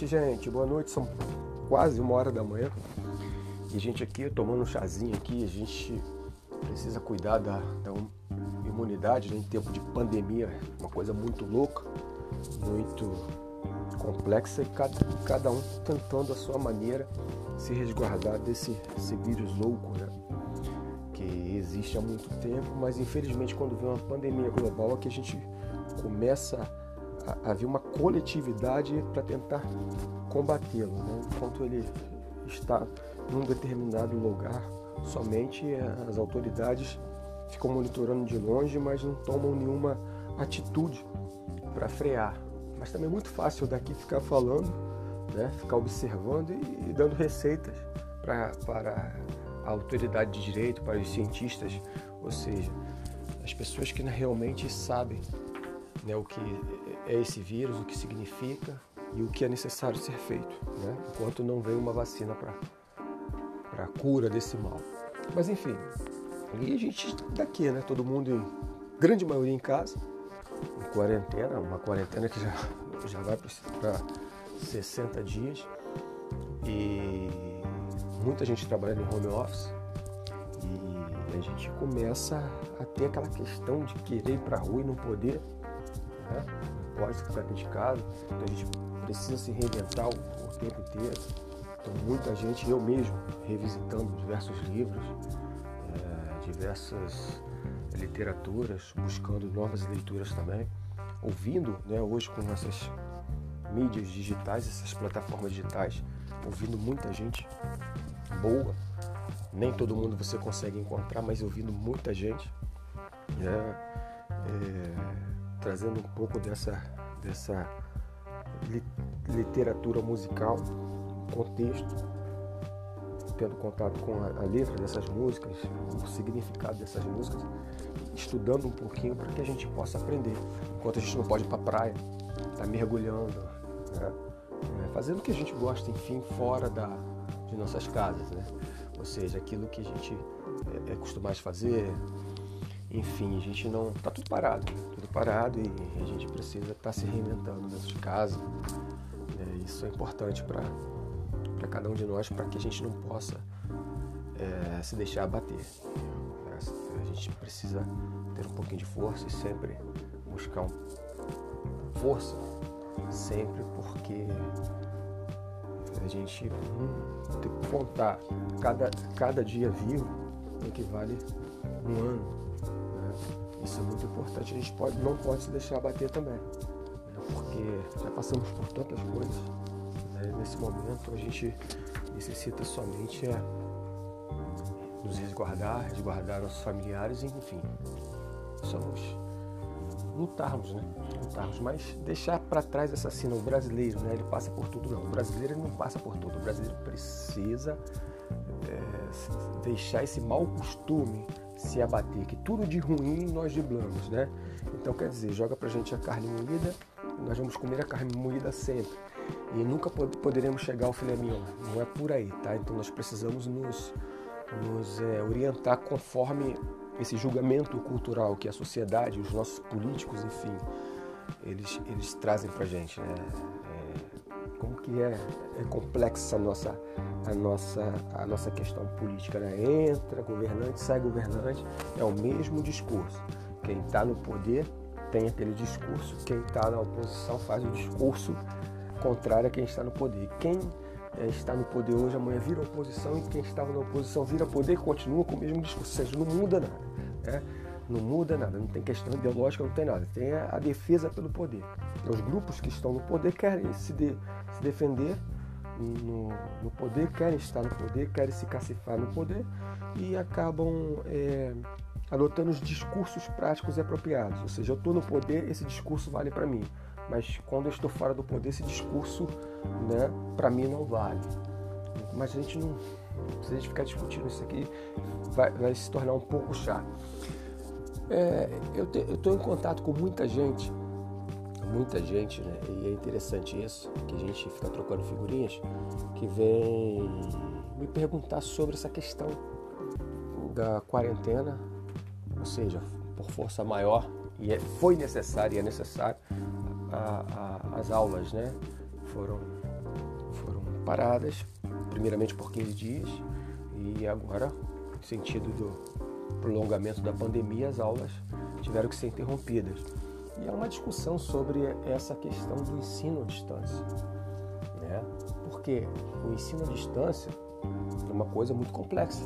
noite, gente. Boa noite. São quase uma hora da manhã. E a gente aqui tomando um chazinho aqui, a gente precisa cuidar da, da imunidade né? em tempo de pandemia, uma coisa muito louca, muito complexa e cada, cada um tentando a sua maneira se resguardar desse vírus louco, né? Que existe há muito tempo, mas infelizmente quando vem uma pandemia global é que a gente começa a, a ver uma coletividade para tentar combatê-lo, né? Enquanto ele está num determinado lugar, somente as autoridades ficam monitorando de longe, mas não tomam nenhuma atitude para frear. Mas também é muito fácil daqui ficar falando, né? ficar observando e, e dando receitas pra, para a autoridade de direito, para os cientistas, ou seja, as pessoas que realmente sabem né, o que é esse vírus, o que significa e o que é necessário ser feito, né? enquanto não vem uma vacina para a cura desse mal. Mas enfim, e a gente daqui, né? Todo mundo, em grande maioria em casa, em quarentena, uma quarentena que já, já vai para 60 dias. E muita gente trabalhando em home office. E a gente começa a ter aquela questão de querer ir para a rua e não poder. Né? Pode ficar dentro de casa. Então a gente precisa se reinventar o, o tempo inteiro. Então muita gente, eu mesmo, revisitando diversos livros, diversas literaturas, buscando novas leituras também, ouvindo, né, hoje com essas mídias digitais, essas plataformas digitais, ouvindo muita gente boa. Nem todo mundo você consegue encontrar, mas ouvindo muita gente, né, é, trazendo um pouco dessa, dessa literatura musical, contexto tendo contato com a, a letra dessas músicas, o significado dessas músicas, estudando um pouquinho para que a gente possa aprender. Enquanto a gente não pode ir para a praia, tá mergulhando, né? é, fazendo o que a gente gosta, enfim, fora da, de nossas casas, né? Ou seja, aquilo que a gente é, é acostumado a fazer, enfim, a gente não. tá tudo parado, né? Parado e a gente precisa estar tá se reinventando dentro de casa. É, isso é importante para cada um de nós para que a gente não possa é, se deixar abater. A gente precisa ter um pouquinho de força e sempre buscar um... força, sempre porque a gente hum, tem que contar cada, cada dia vivo equivale um ano. Isso é muito importante. A gente pode, não pode se deixar abater também, né? porque já passamos por tantas coisas né? Nesse momento a gente necessita somente é, nos resguardar, resguardar nossos familiares, enfim. Somos lutarmos, né? Lutarmos, mas deixar para trás essa cena, o brasileiro, né? Ele passa por tudo, não. O brasileiro não passa por tudo. O brasileiro precisa é, deixar esse mau costume se abater, que tudo de ruim nós driblamos, né? Então quer dizer, joga pra gente a carne moída, nós vamos comer a carne moída sempre e nunca poderemos chegar ao filé mignon. Não é por aí, tá? Então nós precisamos nos, nos é, orientar conforme esse julgamento cultural que a sociedade, os nossos políticos, enfim, eles, eles trazem para gente, né? É, como que é, é complexa a nossa, a, nossa, a nossa questão política, né? Entra governante, sai governante, é o mesmo discurso. Quem está no poder tem aquele discurso, quem está na oposição faz o discurso contrária a quem está no poder. Quem é, está no poder hoje, amanhã vira oposição, e quem estava na oposição vira poder e continua com o mesmo discurso. Ou seja, não muda nada. Né? Não muda nada, não tem questão ideológica, não tem nada. Tem a, defesa pelo poder. Os grupos que estão no poder querem se, de, se defender no, no, poder, querem estar no poder, querem se cacifar no poder e acabam é, adotando os discursos práticos e apropriados. Ou seja, eu estou no poder, esse discurso vale para mim mas quando eu estou fora do poder, esse discurso, né, para mim não vale. Mas a gente não, se a gente ficar discutindo isso aqui, vai, vai se tornar um pouco chato. É, eu estou em contato com muita gente, muita gente, né? E é interessante isso, que a gente fica trocando figurinhas, que vem me perguntar sobre essa questão da quarentena, ou seja, por força maior, e é, foi necessário e é necessário a, a, as aulas, né? Foram paradas, primeiramente por 15 dias, e agora, no sentido do prolongamento da pandemia, as aulas tiveram que ser interrompidas. E é uma discussão sobre essa questão do ensino à distância. Né? Porque o ensino à distância é uma coisa muito complexa,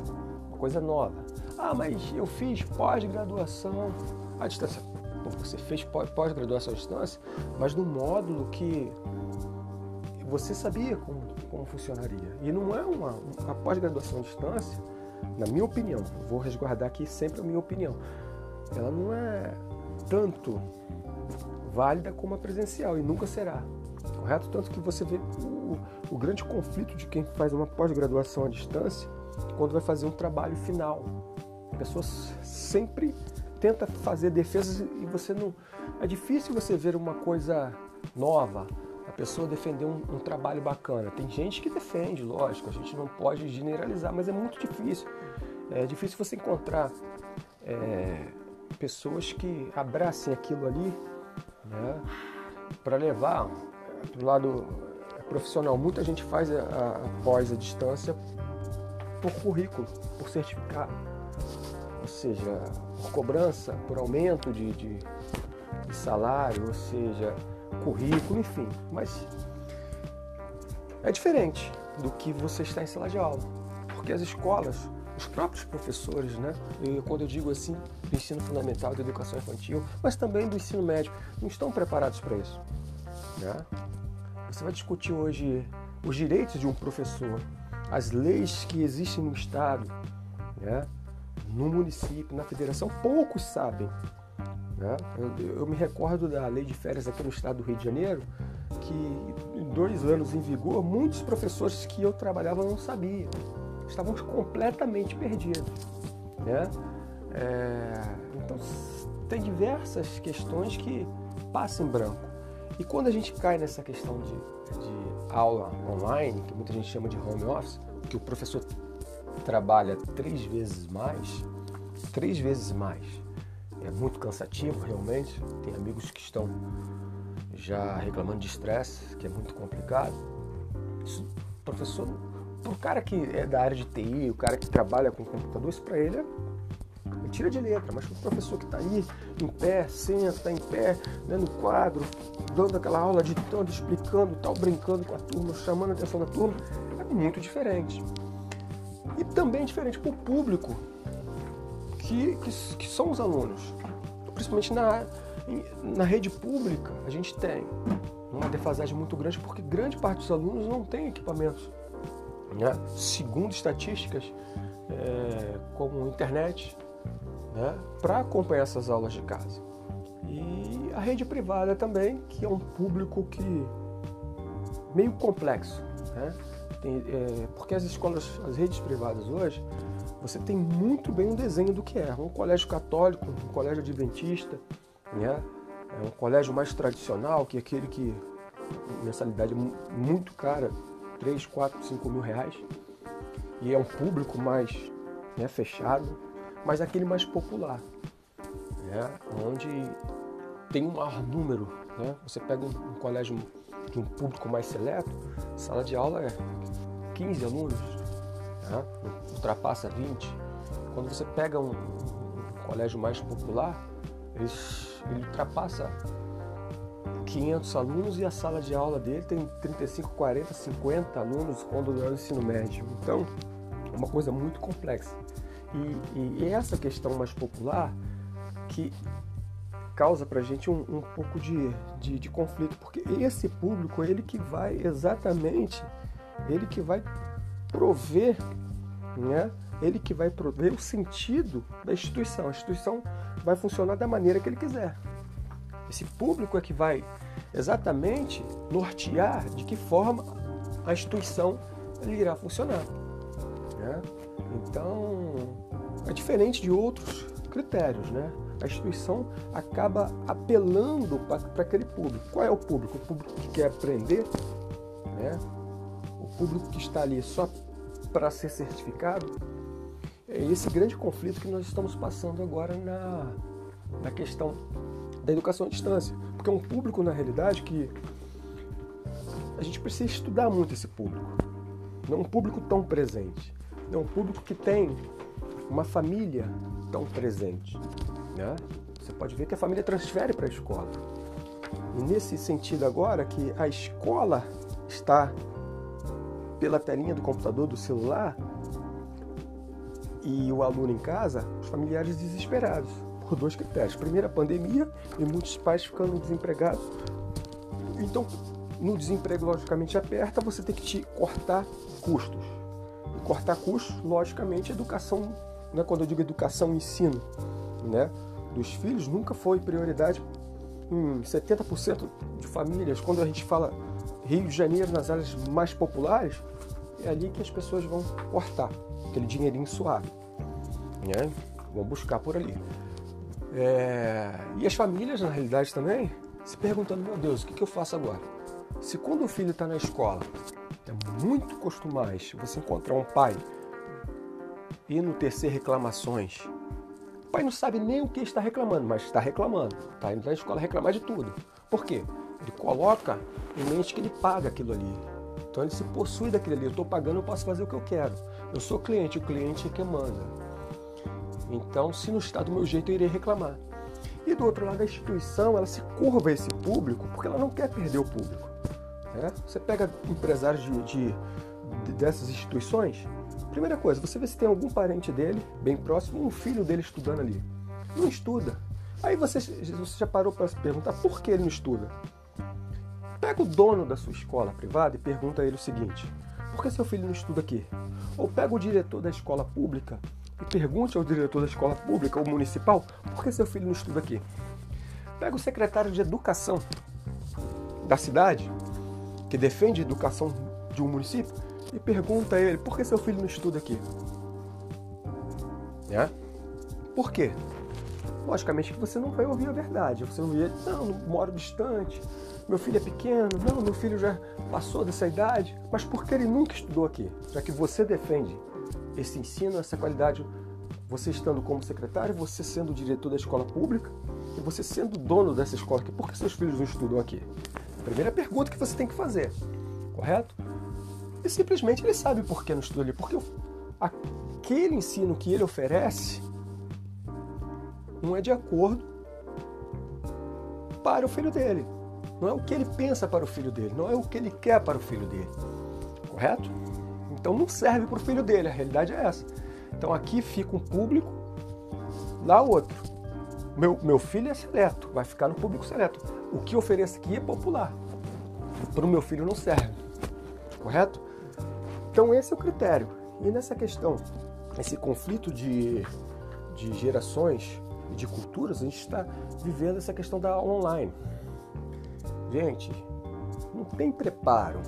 uma coisa nova. Ah, mas eu fiz pós-graduação à distância. Você fez pós-graduação à distância, mas no módulo que você sabia como, como funcionaria. E não é uma, uma pós-graduação à distância, na minha opinião, vou resguardar aqui sempre a minha opinião, ela não é tanto válida como a presencial e nunca será. Correto? Tanto que você vê o, o grande conflito de quem faz uma pós-graduação à distância quando vai fazer um trabalho final. A pessoa sempre tenta fazer defesas e você não. É difícil você ver uma coisa nova, a pessoa defender um, um, trabalho bacana. Tem gente que defende, lógico, a gente não pode generalizar, mas é muito difícil. É difícil você encontrar é, pessoas que abracem aquilo ali né, para levar para o lado profissional. Muita gente faz a, a pós a distância por currículo, por certificado, ou seja, por cobrança, por aumento de, de, de salário, ou seja, currículo, enfim. Mas é diferente do que você está em sala de aula, porque as escolas os próprios professores, né? E quando eu digo assim, do ensino fundamental, da educação infantil, mas também do ensino médio, não estão preparados para isso. Né? Você vai discutir hoje os direitos de um professor, as leis que existem no Estado, né? no município, na federação, poucos sabem. Né? Eu, eu, me recordo da lei de férias aqui no estado do Rio de Janeiro, que em dois anos em vigor, muitos professores que eu trabalhava não sabiam estávamos completamente perdidos. Né? É, então, tem diversas questões que passam em branco. E quando a gente cai nessa questão de, de aula online, que muita gente chama de home office, que o professor trabalha três vezes mais, três vezes mais, é muito cansativo realmente. Tem amigos que estão já reclamando de estresse, que é muito complicado. Isso, professor o cara que é da área de TI, o cara que trabalha com computador, isso para ele é tira de letra, mas o professor que está aí em pé, senta em pé, né, no quadro, dando aquela aula, ditando, explicando, tal, brincando com a turma, chamando a atenção da turma, é muito diferente. E também diferente para o público, que, que, que, são os alunos. Principalmente na, na rede pública, a gente tem uma defasagem muito grande, porque grande parte dos alunos não tem equipamentos né? segundo estatísticas é, como internet, né? para acompanhar essas aulas de casa. E a rede privada também, que é um público que meio complexo, né? Tem, é, porque as escolas, as redes privadas hoje, você tem muito bem um desenho do que é. Um colégio católico, um colégio adventista, né? É um colégio mais tradicional, que é aquele que mensalidade muito cara, 3, 4, 5 mil reais. E é um público mais né, fechado, mas aquele mais popular, né, onde tem um maior número. Né? Você pega um, um colégio de um público mais seleto, sala de aula é 15 alunos, né? ultrapassa 20. Quando você pega um, um colégio mais popular, ele, ele ultrapassa 500 alunos e a sala de aula dele tem 35, 40, 50 alunos quando é o ensino médio. Então, é uma coisa muito complexa. E, e essa questão mais popular que causa para a gente um, um pouco de, de, de, conflito, porque esse público, ele que vai exatamente, ele que vai prover, né? ele que vai prover o sentido da instituição. A instituição vai funcionar da maneira que ele quiser. Esse público é que vai exatamente nortear de que forma a instituição irá funcionar. Né? Então, é diferente de outros critérios. Né? A instituição acaba apelando para aquele público. Qual é o público? O público que quer aprender, né? o público que está ali só para ser certificado. É esse grande conflito que nós estamos passando agora na, na questão da educação à distância. Porque é um público, na realidade, que a gente precisa estudar muito esse público. não é um público tão presente, é um público que tem uma família tão presente. Né? Você pode ver que a família transfere para a escola. E nesse sentido agora que a escola está pela telinha do computador, do celular, e o aluno em casa, os familiares desesperados, por dois critérios. Primeiro, a pandemia e muitos pais ficando desempregados. Então, no desemprego, logicamente, aperta, você tem que te cortar custos. Cortar custos, logicamente, educação, né? quando eu digo educação, ensino, né? dos filhos nunca foi prioridade em 70% de famílias. Quando a gente fala Rio de Janeiro, nas áreas mais populares, é ali que as pessoas vão cortar aquele dinheirinho suave. Né? Vão buscar por ali. É... E as famílias, na realidade, também se perguntando: meu Deus, o que, que eu faço agora? Se quando o filho está na escola, é muito costumais você encontrar um pai e no tecer reclamações pai não sabe nem o que está reclamando, mas está reclamando. Está indo na escola reclamar de tudo. Por quê? Ele coloca em mente que ele paga aquilo ali. Então ele se possui daquilo ali. Eu estou pagando, eu posso fazer o que eu quero. Eu sou cliente, o cliente é que manda. Então, se não está do meu jeito, eu irei reclamar. E do outro lado, a instituição, ela se curva a esse público porque ela não quer perder o público. Né? Você pega empresários de, de, dessas instituições, Primeira coisa, você vê se tem algum parente dele, bem próximo, um filho dele estudando ali. Não estuda. Aí você, você já parou para se perguntar por que ele não estuda? Pega o dono da sua escola privada e pergunta a ele o seguinte: por que seu filho não estuda aqui? Ou pega o diretor da escola pública e pergunte ao diretor da escola pública ou municipal por que seu filho não estuda aqui. Pega o secretário de educação da cidade, que defende a educação de um município, e pergunta a ele: por que seu filho não estuda aqui? É? Por quê? Logicamente que você não vai ouvir a verdade. Você vai ouvir, não, não moro distante, meu filho é pequeno, não, meu filho já passou dessa idade. Mas por que ele nunca estudou aqui? Já que você defende esse ensino, essa qualidade, você estando como secretário, você sendo diretor da escola pública e você sendo dono dessa escola aqui, por que seus filhos não estudam aqui? Primeira pergunta que você tem que fazer, correto? E simplesmente ele sabe por que não estuda ali. Porque aquele ensino que ele oferece não é de acordo para o filho dele. Não é o que ele pensa para o filho dele, não é o que ele quer para o filho dele. Correto? Então não serve para o filho dele, a realidade é essa. Então aqui fica um público, lá outro. Meu, meu filho é seleto, vai ficar no público seleto. O que ofereço aqui é popular. Para o meu filho não serve. Correto? Então esse é o critério. E nessa questão, esse conflito de, de gerações e de culturas, a gente está vivendo essa questão da online. Gente, não tem preparo.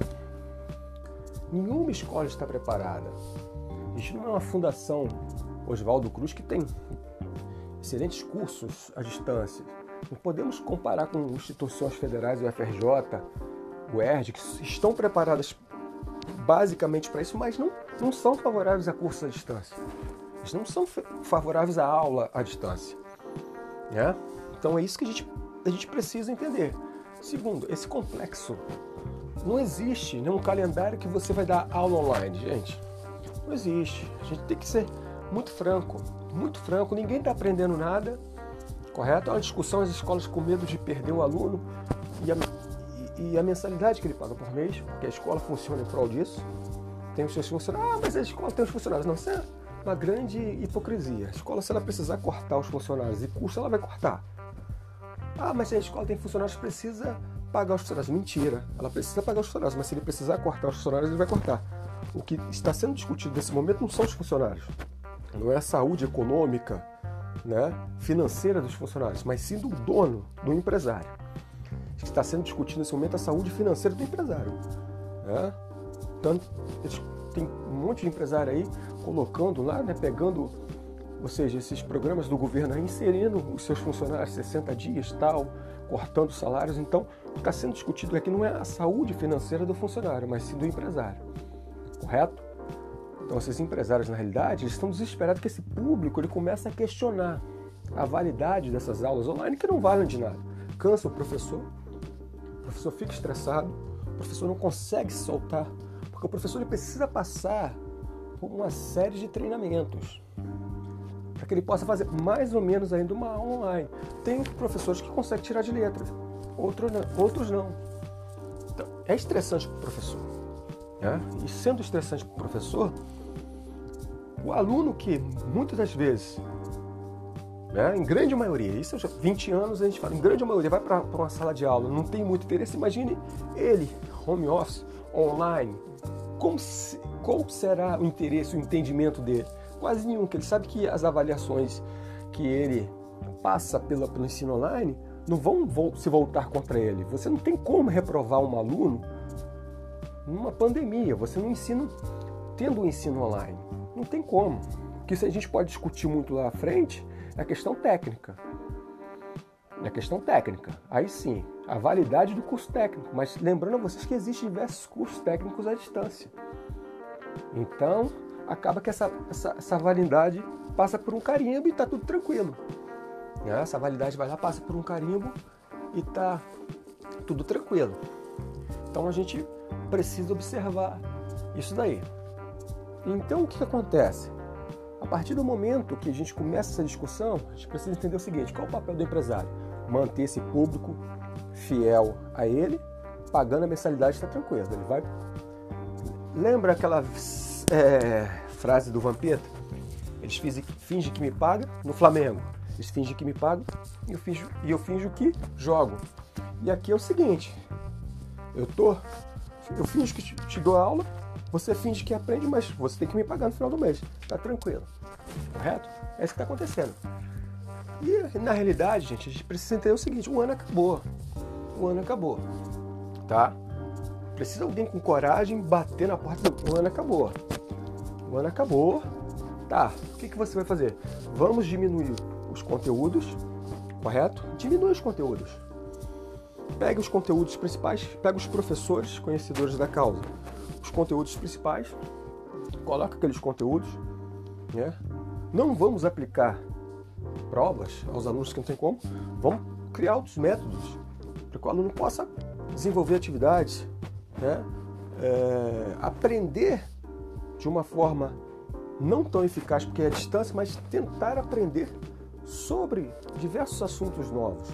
Nenhuma escola está preparada. A gente não é uma fundação Oswaldo Cruz que tem excelentes cursos à distância. Não podemos comparar com instituições federais, o FRJ, o ERD, que estão preparadas basicamente para isso, mas não, não são favoráveis a cursos à distância. Eles não são favoráveis à aula à distância. Né? Então é isso que a gente, a gente precisa entender. Segundo, esse complexo. Não existe nenhum calendário que você vai dar aula online, gente. Não existe. A gente tem que ser muito franco. Muito franco. Ninguém está aprendendo nada. Correto? É uma discussão as escolas com medo de perder o aluno e a e a mensalidade que ele paga por mês, porque a escola funciona em prol disso. Tem os seus funcionários. Ah, mas a escola tem os funcionários. Não, isso é uma grande hipocrisia. A escola, se ela precisar cortar os funcionários e custa, ela vai cortar. Ah, mas a escola tem funcionários, precisa pagar os funcionários. Mentira. Ela precisa pagar os funcionários, mas se ele precisar cortar os funcionários, ele vai cortar. O que está sendo discutido nesse momento não são os funcionários. Não é a saúde econômica, né, financeira dos funcionários, mas sim do dono, do empresário está sendo discutido nesse momento a saúde financeira do empresário. Né? Tanto, tem um monte de empresário aí colocando lá, né, pegando, ou seja, esses programas do governo aí, inserindo os seus funcionários 60 dias tal, cortando salários. Então, o que está sendo discutido aqui não é a saúde financeira do funcionário, mas sim do empresário. Correto? Então, esses empresários, na realidade, eles estão desesperados que esse público ele começa a questionar a validade dessas aulas online que não valem de nada. Cansa o professor, professor fica estressado, o professor não consegue se soltar, Porque o professor ele precisa passar por uma série de treinamentos para que ele possa fazer mais ou menos ainda uma aula online. Tem professores que conseguem tirar de letra, outros não. Outros não. Então, é estressante para o professor. Né? E sendo estressante para o professor, o aluno que muitas das vezes, né, em grande maioria, isso há 20 anos a gente fala, em grande maioria vai para uma sala de aula, não tem muito interesse, imagine ele, home office, online, como se, qual será o interesse, o entendimento dele? Quase nenhum, porque ele sabe que as avaliações que ele passa pela, pelo ensino online não vão se voltar contra ele. Você não tem como reprovar um aluno numa pandemia. Você não ensina tendo o um ensino online. Não tem como. Que a gente pode discutir muito lá à frente é questão técnica. É questão técnica. Aí sim, a validade do curso técnico. Mas lembrando a vocês que existem diversos cursos técnicos à distância. Então, acaba que essa, essa, essa validade passa por um carimbo e está tudo tranquilo. Né? Essa validade vai lá, passa por um carimbo e está tudo tranquilo. Então a gente precisa observar isso daí. Então o que acontece? A partir do momento que a gente começa essa discussão, a gente precisa entender o seguinte: qual é o papel do empresário? Manter esse público fiel a ele, pagando a mensalidade está tranquilo. Ele vai. Lembra aquela é, frase do Vampeta. Eles fingem que me pagam no Flamengo. Eles fingem que me pagam e eu finjo, e eu finjo que jogo. E aqui é o seguinte: eu tô, eu finjo que te, te dou aula, você finge que aprende, mas você tem que me pagar no final do mês. Tá tranquilo, correto? É isso que está acontecendo. E na realidade, gente, a gente precisa entender o seguinte: o ano acabou. O ano acabou, tá? Precisa alguém com coragem bater na porta do ano acabou. O ano acabou. Tá, o que, que você vai fazer? Vamos diminuir os conteúdos, correto? Diminui os conteúdos. Pega os conteúdos principais, pega os professores conhecedores da causa, os conteúdos principais, coloca aqueles conteúdos, né? Não vamos aplicar provas aos alunos que não tem como, vamos criar outros métodos para que o aluno possa desenvolver atividades, né? É, aprender de uma forma não tão eficaz porque é a distância, mas tentar aprender sobre diversos assuntos novos.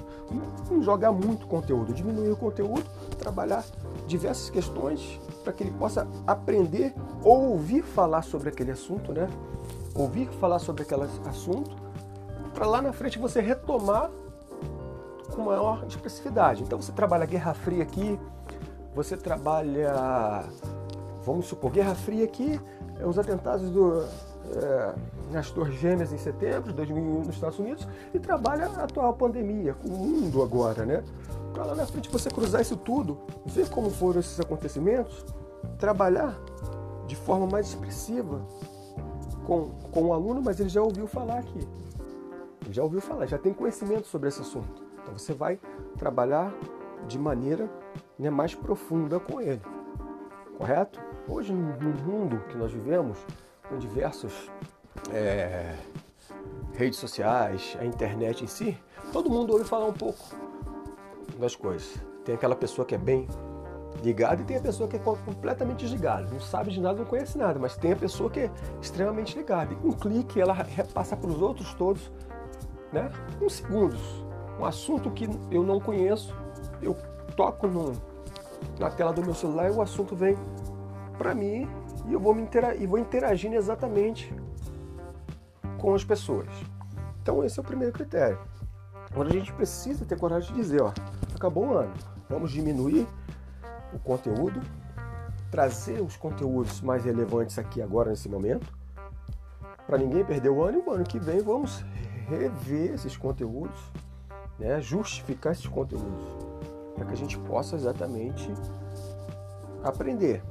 Não jogar muito conteúdo, diminuir o conteúdo, trabalhar diversas questões para que ele possa aprender ou ouvir falar sobre aquele assunto, né? Ouvir falar sobre aquele assunto, para lá na frente você retomar com maior expressividade. Então você trabalha Guerra Fria aqui, você trabalha vamos supor, Guerra Fria aqui, é os atentados do, é, nas Torres Gêmeas em setembro de 2001 nos Estados Unidos e trabalha a atual pandemia, com o mundo agora, né? Para lá na frente você cruzar isso tudo, ver como foram esses acontecimentos, trabalhar de forma mais expressiva com, com o aluno, mas ele já ouviu falar aqui. Ele já ouviu falar, já tem conhecimento sobre esse assunto. Então você vai trabalhar de maneira né, mais profunda com ele. Correto? Hoje, no mundo que nós vivemos, com diversas é, redes sociais, a internet em si, todo mundo ouve falar um pouco das coisas. Tem aquela pessoa que é bem ligada e tem a pessoa que é completamente desligada, não sabe de nada, não conhece nada, mas tem a pessoa que é extremamente ligada. E um clique ela repassa para os outros todos, né? Uns segundos. Um assunto que eu não conheço, eu toco no, na tela do meu celular e o assunto vem para mim e eu vou, me e vou interagindo exatamente com as pessoas. Então esse é o primeiro critério. Agora a gente precisa ter coragem de dizer, ó, acabou o ano, vamos diminuir o conteúdo, trazer os conteúdos mais relevantes aqui agora nesse momento, para ninguém perder o ano e o ano que vem vamos rever esses conteúdos, né, justificar esses conteúdos, para que a gente possa exatamente aprender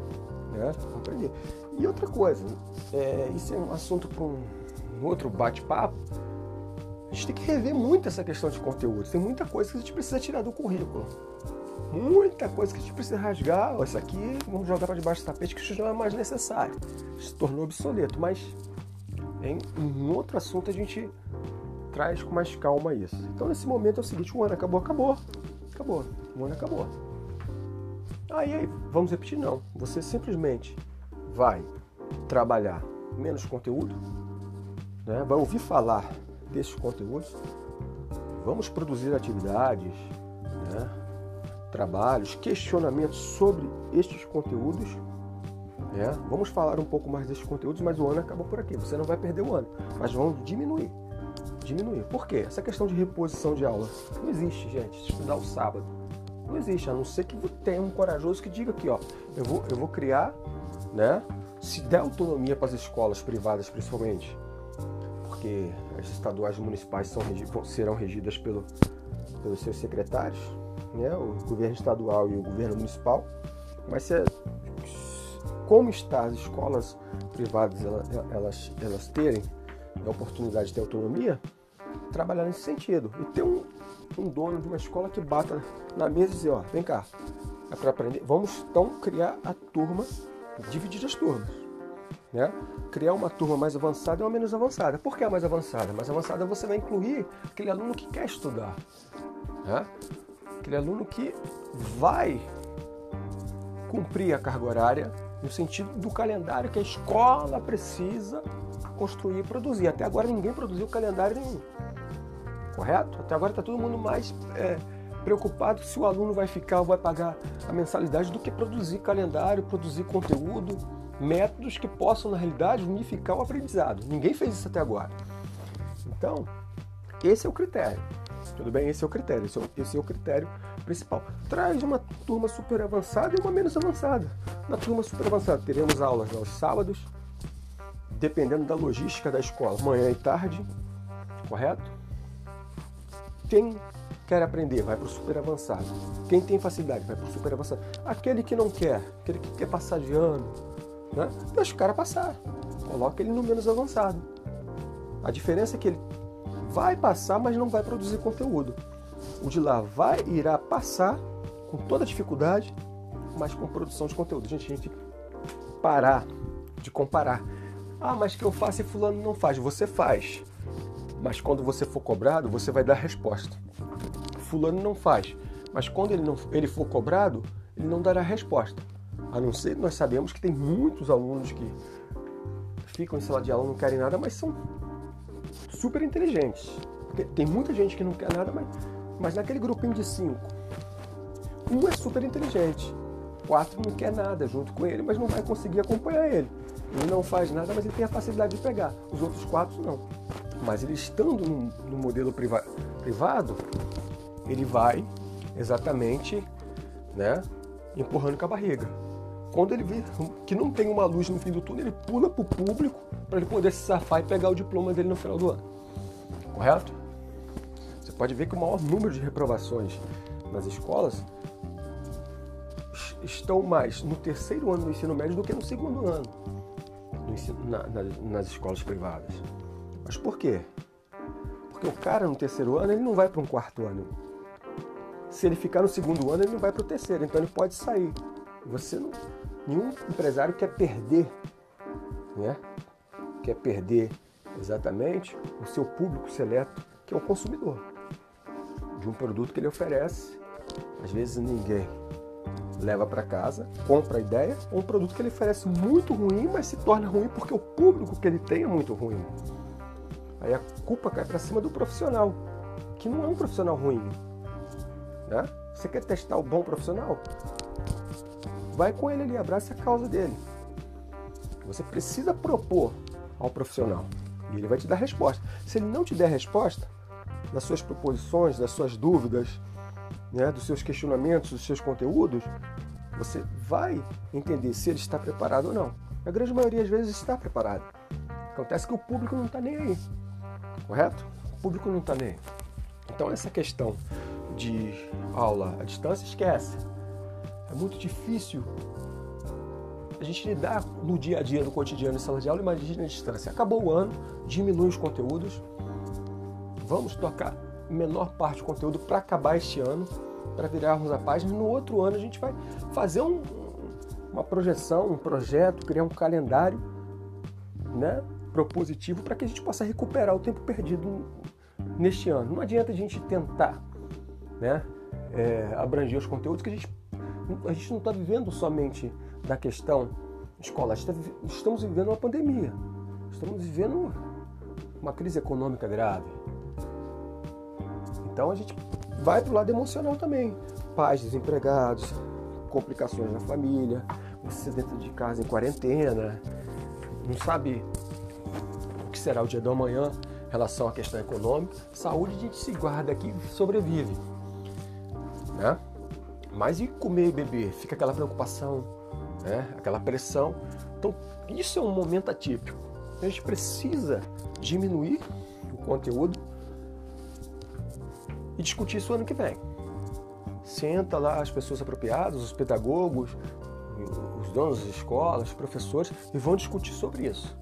né? Aprender. E outra coisa, é, isso é um assunto para um, um outro bate-papo. A gente tem que rever muito essa questão de conteúdo. Tem muita coisa que a gente precisa tirar do currículo. Muita coisa que a gente precisa rasgar. Isso aqui vamos jogar para debaixo do tapete, que isso não é mais necessário. Se tornou obsoleto. Mas em, em outro assunto a gente traz com mais calma isso. Então nesse momento é o seguinte, o ano acabou, acabou. Acabou. O ano acabou. Aí, aí vamos repetir, não. Você simplesmente vai trabalhar menos conteúdo, né? vai ouvir falar desses conteúdos, vamos produzir atividades, né? trabalhos, questionamentos sobre estes conteúdos. Né? Vamos falar um pouco mais desses conteúdos, mas o ano acaba por aqui. Você não vai perder o ano, mas vamos diminuir. Diminuir. Por quê? Essa questão de reposição de aula não existe, gente. Estudar o sábado. Não existe, a não ser que tenha um corajoso que diga aqui, ó, eu vou, eu vou criar, né? Se der autonomia para as escolas privadas, principalmente, porque as estaduais e municipais são, serão regidas pelo, pelos seus secretários, né? o governo estadual e o governo municipal, mas se, é, como está as escolas privadas elas, elas terem a oportunidade de ter autonomia, trabalhar nesse sentido. E ter um, um dono de uma escola que bata na mesa e dizer, ó, vem cá, é para aprender. Vamos então criar a turma, dividir as turmas. Né? Criar uma turma mais avançada e uma menos avançada. Por que a mais avançada? Mais avançada você vai incluir aquele aluno que quer estudar. Né? Aquele aluno que vai cumprir a carga horária no sentido do calendário que a escola precisa construir e produzir. Até agora ninguém produziu calendário nenhum. Correto? Até agora está todo mundo mais é, preocupado se o aluno vai ficar ou vai pagar a mensalidade do que produzir calendário, produzir conteúdo, métodos que possam, na realidade, unificar o aprendizado. Ninguém fez isso até agora. Então, esse é o critério. Tudo bem? Esse é o critério. Esse é o, esse é o critério principal. Traz uma turma super avançada e uma menos avançada. Na turma super avançada, teremos aulas aos sábados, dependendo da logística da escola, manhã e tarde, correto? Quem quer aprender vai para o super avançado. Quem tem facilidade vai para o super avançado. Aquele que não quer, aquele que quer passar de ano, né? deixa o cara passar. Coloca ele no menos avançado. A diferença é que ele vai passar, mas não vai produzir conteúdo. O de lá vai irá passar com toda dificuldade, mas com produção de conteúdo. Gente, a gente parar de comparar. Ah, mas que eu faço e fulano não faz. Você faz. Mas quando você for cobrado, você vai dar resposta. Fulano não faz. Mas quando ele, não, ele for cobrado, ele não dará resposta. A não ser que nós sabemos que tem muitos alunos que ficam em sala de aula, não querem nada, mas são super inteligentes. Porque tem muita gente que não quer nada, mas, mas naquele grupinho de cinco, um é super inteligente, quatro não quer nada junto com ele, mas não vai conseguir acompanhar ele. Ele não faz nada, mas ele tem a facilidade de pegar. Os outros quatro não. Mas ele estando no, no modelo priva privado, ele vai exatamente né, empurrando com a barriga. Quando ele vê que não tem uma luz no fim do túnel, ele pula para o público para ele poder se safar e pegar o diploma dele no final do ano. Correto? Você pode ver que o maior número de reprovações nas escolas estão mais no terceiro ano do ensino médio do que no segundo ano ensino, na, na, nas escolas privadas. Mas por quê? Porque o cara no terceiro ano ele não vai para um quarto ano. Se ele ficar no segundo ano, ele não vai para o terceiro, então ele pode sair. Você não, nenhum empresário quer perder, né? Quer perder exatamente o seu público seleto, que é o consumidor, de um produto que ele oferece. Às vezes ninguém leva para casa, compra a ideia, ou um produto que ele oferece muito ruim, mas se torna ruim porque o público que ele tem é muito ruim. Aí a culpa cai para cima do profissional, que não é um profissional ruim. Né? Você quer testar o bom profissional? Vai com ele ali, abraça a causa dele. Você precisa propor ao profissional e ele vai te dar resposta. Se ele não te der resposta das suas proposições, das suas dúvidas, né, dos seus questionamentos, dos seus conteúdos, você vai entender se ele está preparado ou não. A grande maioria das vezes está preparado. Acontece que o público não está nem aí, correto? O público não está nem aí. Então essa questão de aula à distância, esquece. É muito difícil a gente lidar no dia a dia, no cotidiano, em sala de aula, imagina a distância. Acabou o ano, diminui os conteúdos, vamos tocar menor parte do conteúdo para acabar este ano, para virarmos a página. No outro ano a gente vai fazer um, uma projeção, um projeto, criar um calendário né, propositivo para que a gente possa recuperar o tempo perdido neste ano. Não adianta a gente tentar né, é, abranger os conteúdos que a gente a gente não está vivendo somente da questão escolar, tá, estamos vivendo uma pandemia, estamos vivendo uma crise econômica grave. Então a gente vai para o lado emocional também. Pais desempregados, complicações na família, você dentro de casa em quarentena, não sabe o que será o dia do amanhã em relação à questão econômica. Saúde a gente se guarda aqui e sobrevive. Mas e comer e beber? Fica aquela preocupação, né? aquela pressão. Então, isso é um momento atípico. A gente precisa diminuir o conteúdo e discutir isso ano que vem. Senta lá as pessoas apropriadas, os pedagogos, os donos das escolas, os professores, e vão discutir sobre isso.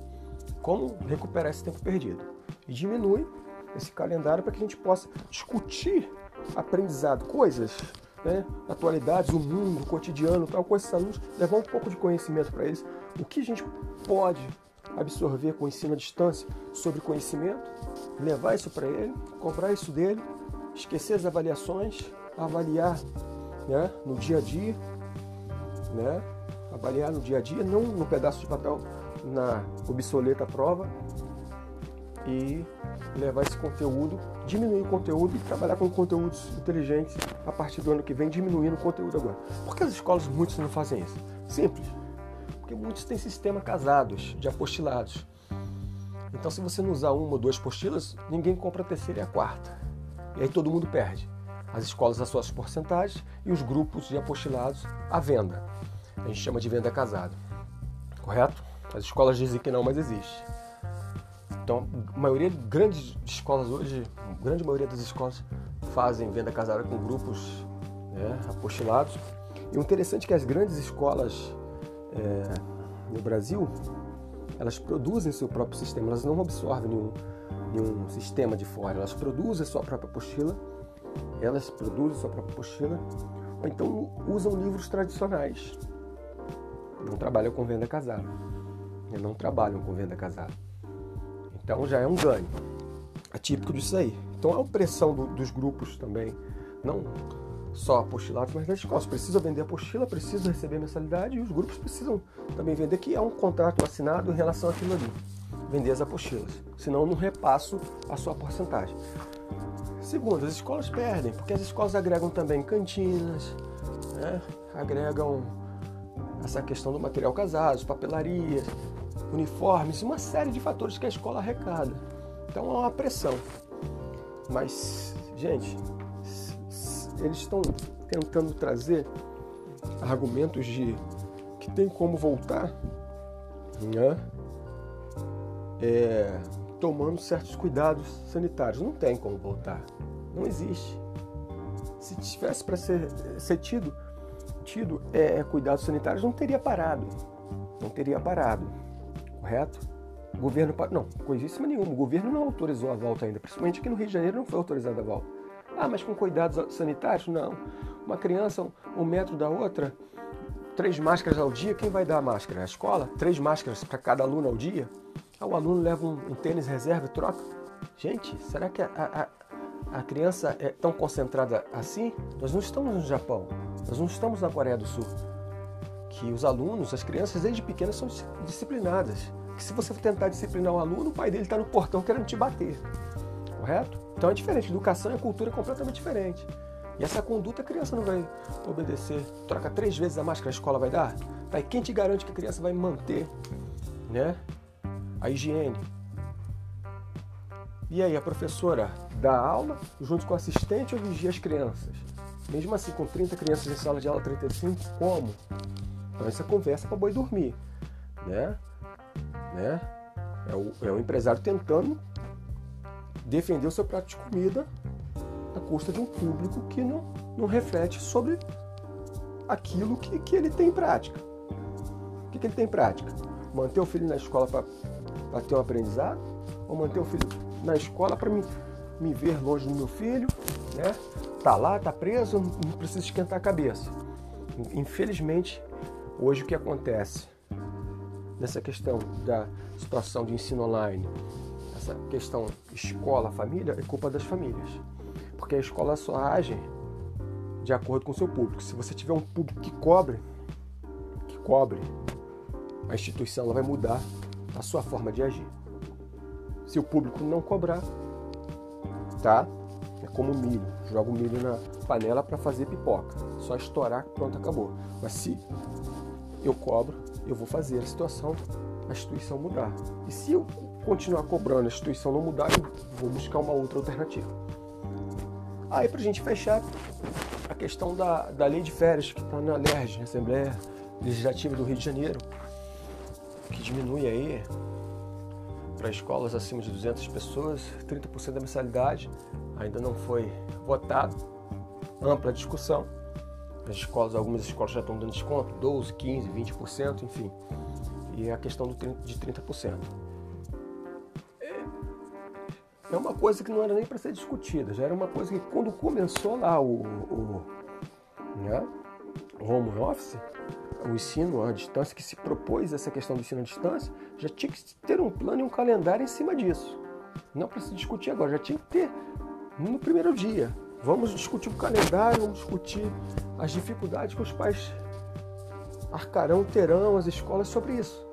Como recuperar esse tempo perdido. E diminui esse calendário para que a gente possa discutir aprendizado, coisas, né, atualidades, o mundo, o cotidiano, tal, com esses alunos, levar um pouco de conhecimento para eles. O que a gente pode absorver com ensino à distância sobre conhecimento, levar isso para ele, cobrar isso dele, esquecer as avaliações, avaliar né, no dia a dia, né, avaliar no dia a dia, não no pedaço de papel na obsoleta prova e levar esse conteúdo, diminuir o conteúdo e trabalhar com conteúdos inteligentes a partir do ano que vem, diminuindo o conteúdo agora. Por que as escolas muitos não fazem isso? Simples. Porque muitos têm sistema casados, de apostilados. Então, se você não usar uma ou duas apostilas, ninguém compra a terceira e a quarta. E aí todo mundo perde. As escolas as suas porcentagens e os grupos de apostilados à venda. A gente chama de venda casada. Correto? As escolas dizem que não, mas existe. Então, a maioria, grandes escolas hoje, a grande maioria das escolas fazem venda casada com grupos né, apostilados. E o interessante é que as grandes escolas é, no Brasil, elas produzem seu próprio sistema, elas não absorvem nenhum, nenhum sistema de fora, elas produzem sua própria apostila, elas produzem sua própria apostila, ou então usam livros tradicionais. Não trabalham com venda casada. Não trabalham com venda casada. Então já é um ganho. É típico disso aí. Então a pressão do, dos grupos também, não só apostilados, mas das escolas. Precisa vender apostila, precisa receber mensalidade e os grupos precisam também vender, que é um contrato assinado em relação àquilo ali. Vender as apostilas. Senão eu não repasso a sua porcentagem. Segundo, as escolas perdem, porque as escolas agregam também cantinas, né? agregam essa questão do material casado, papelarias, uniformes, uma série de fatores que a escola arrecada. Então é uma pressão. Mas, gente, eles estão tentando trazer argumentos de que tem como voltar, né? É, tomando certos cuidados sanitários. Não tem como voltar. Não existe. Se tivesse para ser, ser tido, tido é, cuidados sanitários, não teria parado. Não teria parado. Correto? O governo. Não, coisíssima nenhuma. O governo não autorizou a volta ainda. Principalmente aqui no Rio de Janeiro não foi autorizada a volta. Ah, mas com cuidados sanitários? Não. Uma criança, um metro da outra, três máscaras ao dia, quem vai dar a máscara? A escola? Três máscaras para cada aluno ao dia? Ah, o aluno leva um, um tênis reserva e troca? Gente, será que a, a, a criança é tão concentrada assim? Nós não estamos no Japão, nós não estamos na Coreia do Sul. Que os alunos, as crianças desde pequenas são disciplinadas. Que se você tentar disciplinar o aluno, o pai dele está no portão querendo te bater. Correto? Então é diferente. Educação e cultura é completamente diferente. E essa conduta a criança não vai obedecer. Troca três vezes a máscara, a escola vai dar? Tá, e quem te garante que a criança vai manter né, a higiene? E aí, a professora dá aula junto com o assistente ou vigia as crianças? Mesmo assim, com 30 crianças em sala de aula, 35, como? Então, essa conversa para boi dormir, né? né? É, o, é o empresário tentando defender o seu prato de comida à custa de um público que não, não reflete sobre aquilo que, que ele tem em prática. O que, que ele tem em prática? Manter o filho na escola para ter um aprendizado? Ou manter o filho na escola para me, me ver longe do meu filho? Né? Tá lá, tá preso, não precisa esquentar a cabeça. Infelizmente, hoje o que acontece nessa questão da situação de ensino online essa questão escola, família, é culpa das famílias. Porque a escola só age de acordo com o seu público. Se você tiver um público que cobre, que cobre, a instituição ela vai mudar a sua forma de agir. Se o público não cobrar, tá? É como milho. Joga o milho na panela para fazer pipoca. Só estourar, pronto, acabou. Mas se eu cobro, eu vou fazer a situação, a instituição mudar. E se eu continuar cobrando, a instituição não mudar, eu vou buscar uma outra alternativa. Aí, para a gente fechar, a questão da, da lei de férias, que está na LERJ, Assembleia Legislativa do Rio de Janeiro, que diminui aí para escolas acima de 200 pessoas, 30% da mensalidade, ainda não foi votado, ampla discussão. As escolas, algumas escolas já estão dando desconto, 12, 15, 20%, enfim. E a questão do 30, de 30%. É uma coisa que não era nem para ser discutida, já era uma coisa que quando começou lá o, o, né, o home office, o ensino à distância, que se propôs essa questão do ensino à distância, já tinha que ter um plano e um calendário em cima disso. Não para se discutir agora, já tinha que ter no primeiro dia. Vamos discutir o calendário, vamos discutir as dificuldades que os pais arcarão, terão as escolas sobre isso.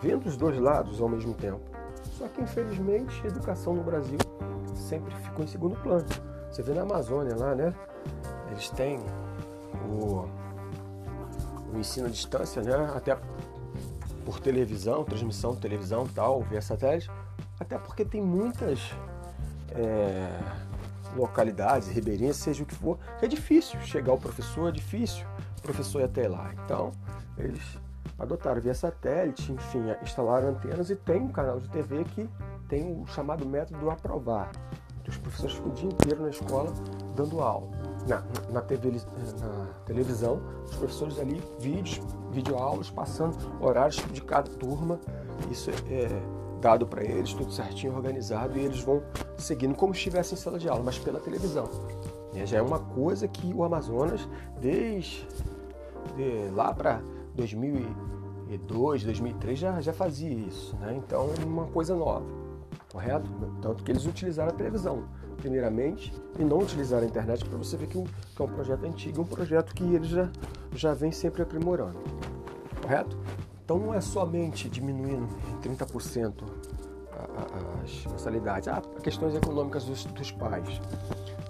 Vendo os dois lados ao mesmo tempo. Só que, infelizmente, a educação no Brasil sempre ficou em segundo plano. Você vê na Amazônia lá, né? Eles têm o o ensino à distância, né? Até por televisão, transmissão de televisão tal, via satélite, até porque tem muitas é, localidades, ribeirinhas, seja o que for, é difícil chegar ao professor, é difícil o professor ir até lá. Então, eles adotaram via satélite, enfim, instalaram antenas e tem um canal de TV que tem o chamado método aprovar. Os professores ficam o dia inteiro na escola dando aula na, na, TV, na televisão, os professores ali, vídeos, videoaulas, passando horários de cada turma. Isso é, é dado para eles, tudo certinho, organizado, e eles vão seguindo como se estivessem em sala de aula, mas pela televisão. E já é uma coisa que o Amazonas, desde de lá para 2002, 2003, já, já fazia isso. Né? Então, é uma coisa nova, correto? Tanto que eles utilizaram a televisão primeiramente, e não utilizar a internet para você ver que, que, é um projeto antigo, um projeto que eles já, já vem sempre aprimorando. Correto? Então não é somente diminuindo em 30% as mensalidades, ah, questões econômicas dos, dos pais.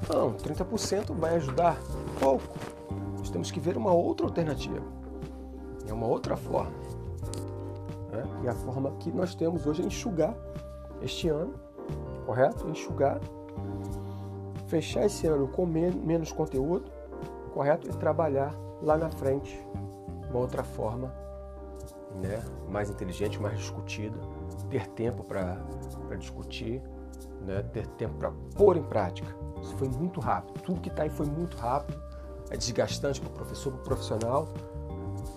Não, 30% vai ajudar pouco. Nós temos que ver uma outra alternativa. É uma outra forma. Né? E a forma que nós temos hoje é enxugar este ano, correto? Enxugar fechar esse ano com menos conteúdo, correto? E trabalhar lá na frente uma outra forma, né? mais inteligente, mais discutida, ter tempo para discutir, né? ter tempo para pôr em prática. Isso foi muito rápido. Tudo que está aí foi muito rápido. É desgastante para o professor, para o profissional,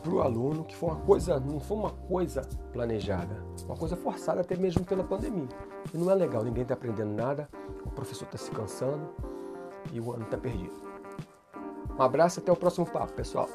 para o aluno, que foi uma coisa, não foi uma coisa planejada, uma coisa forçada até mesmo pela pandemia. E não é legal, ninguém está aprendendo nada, o professor está se cansando e o ano está perdido. Um abraço até o próximo papo, pessoal.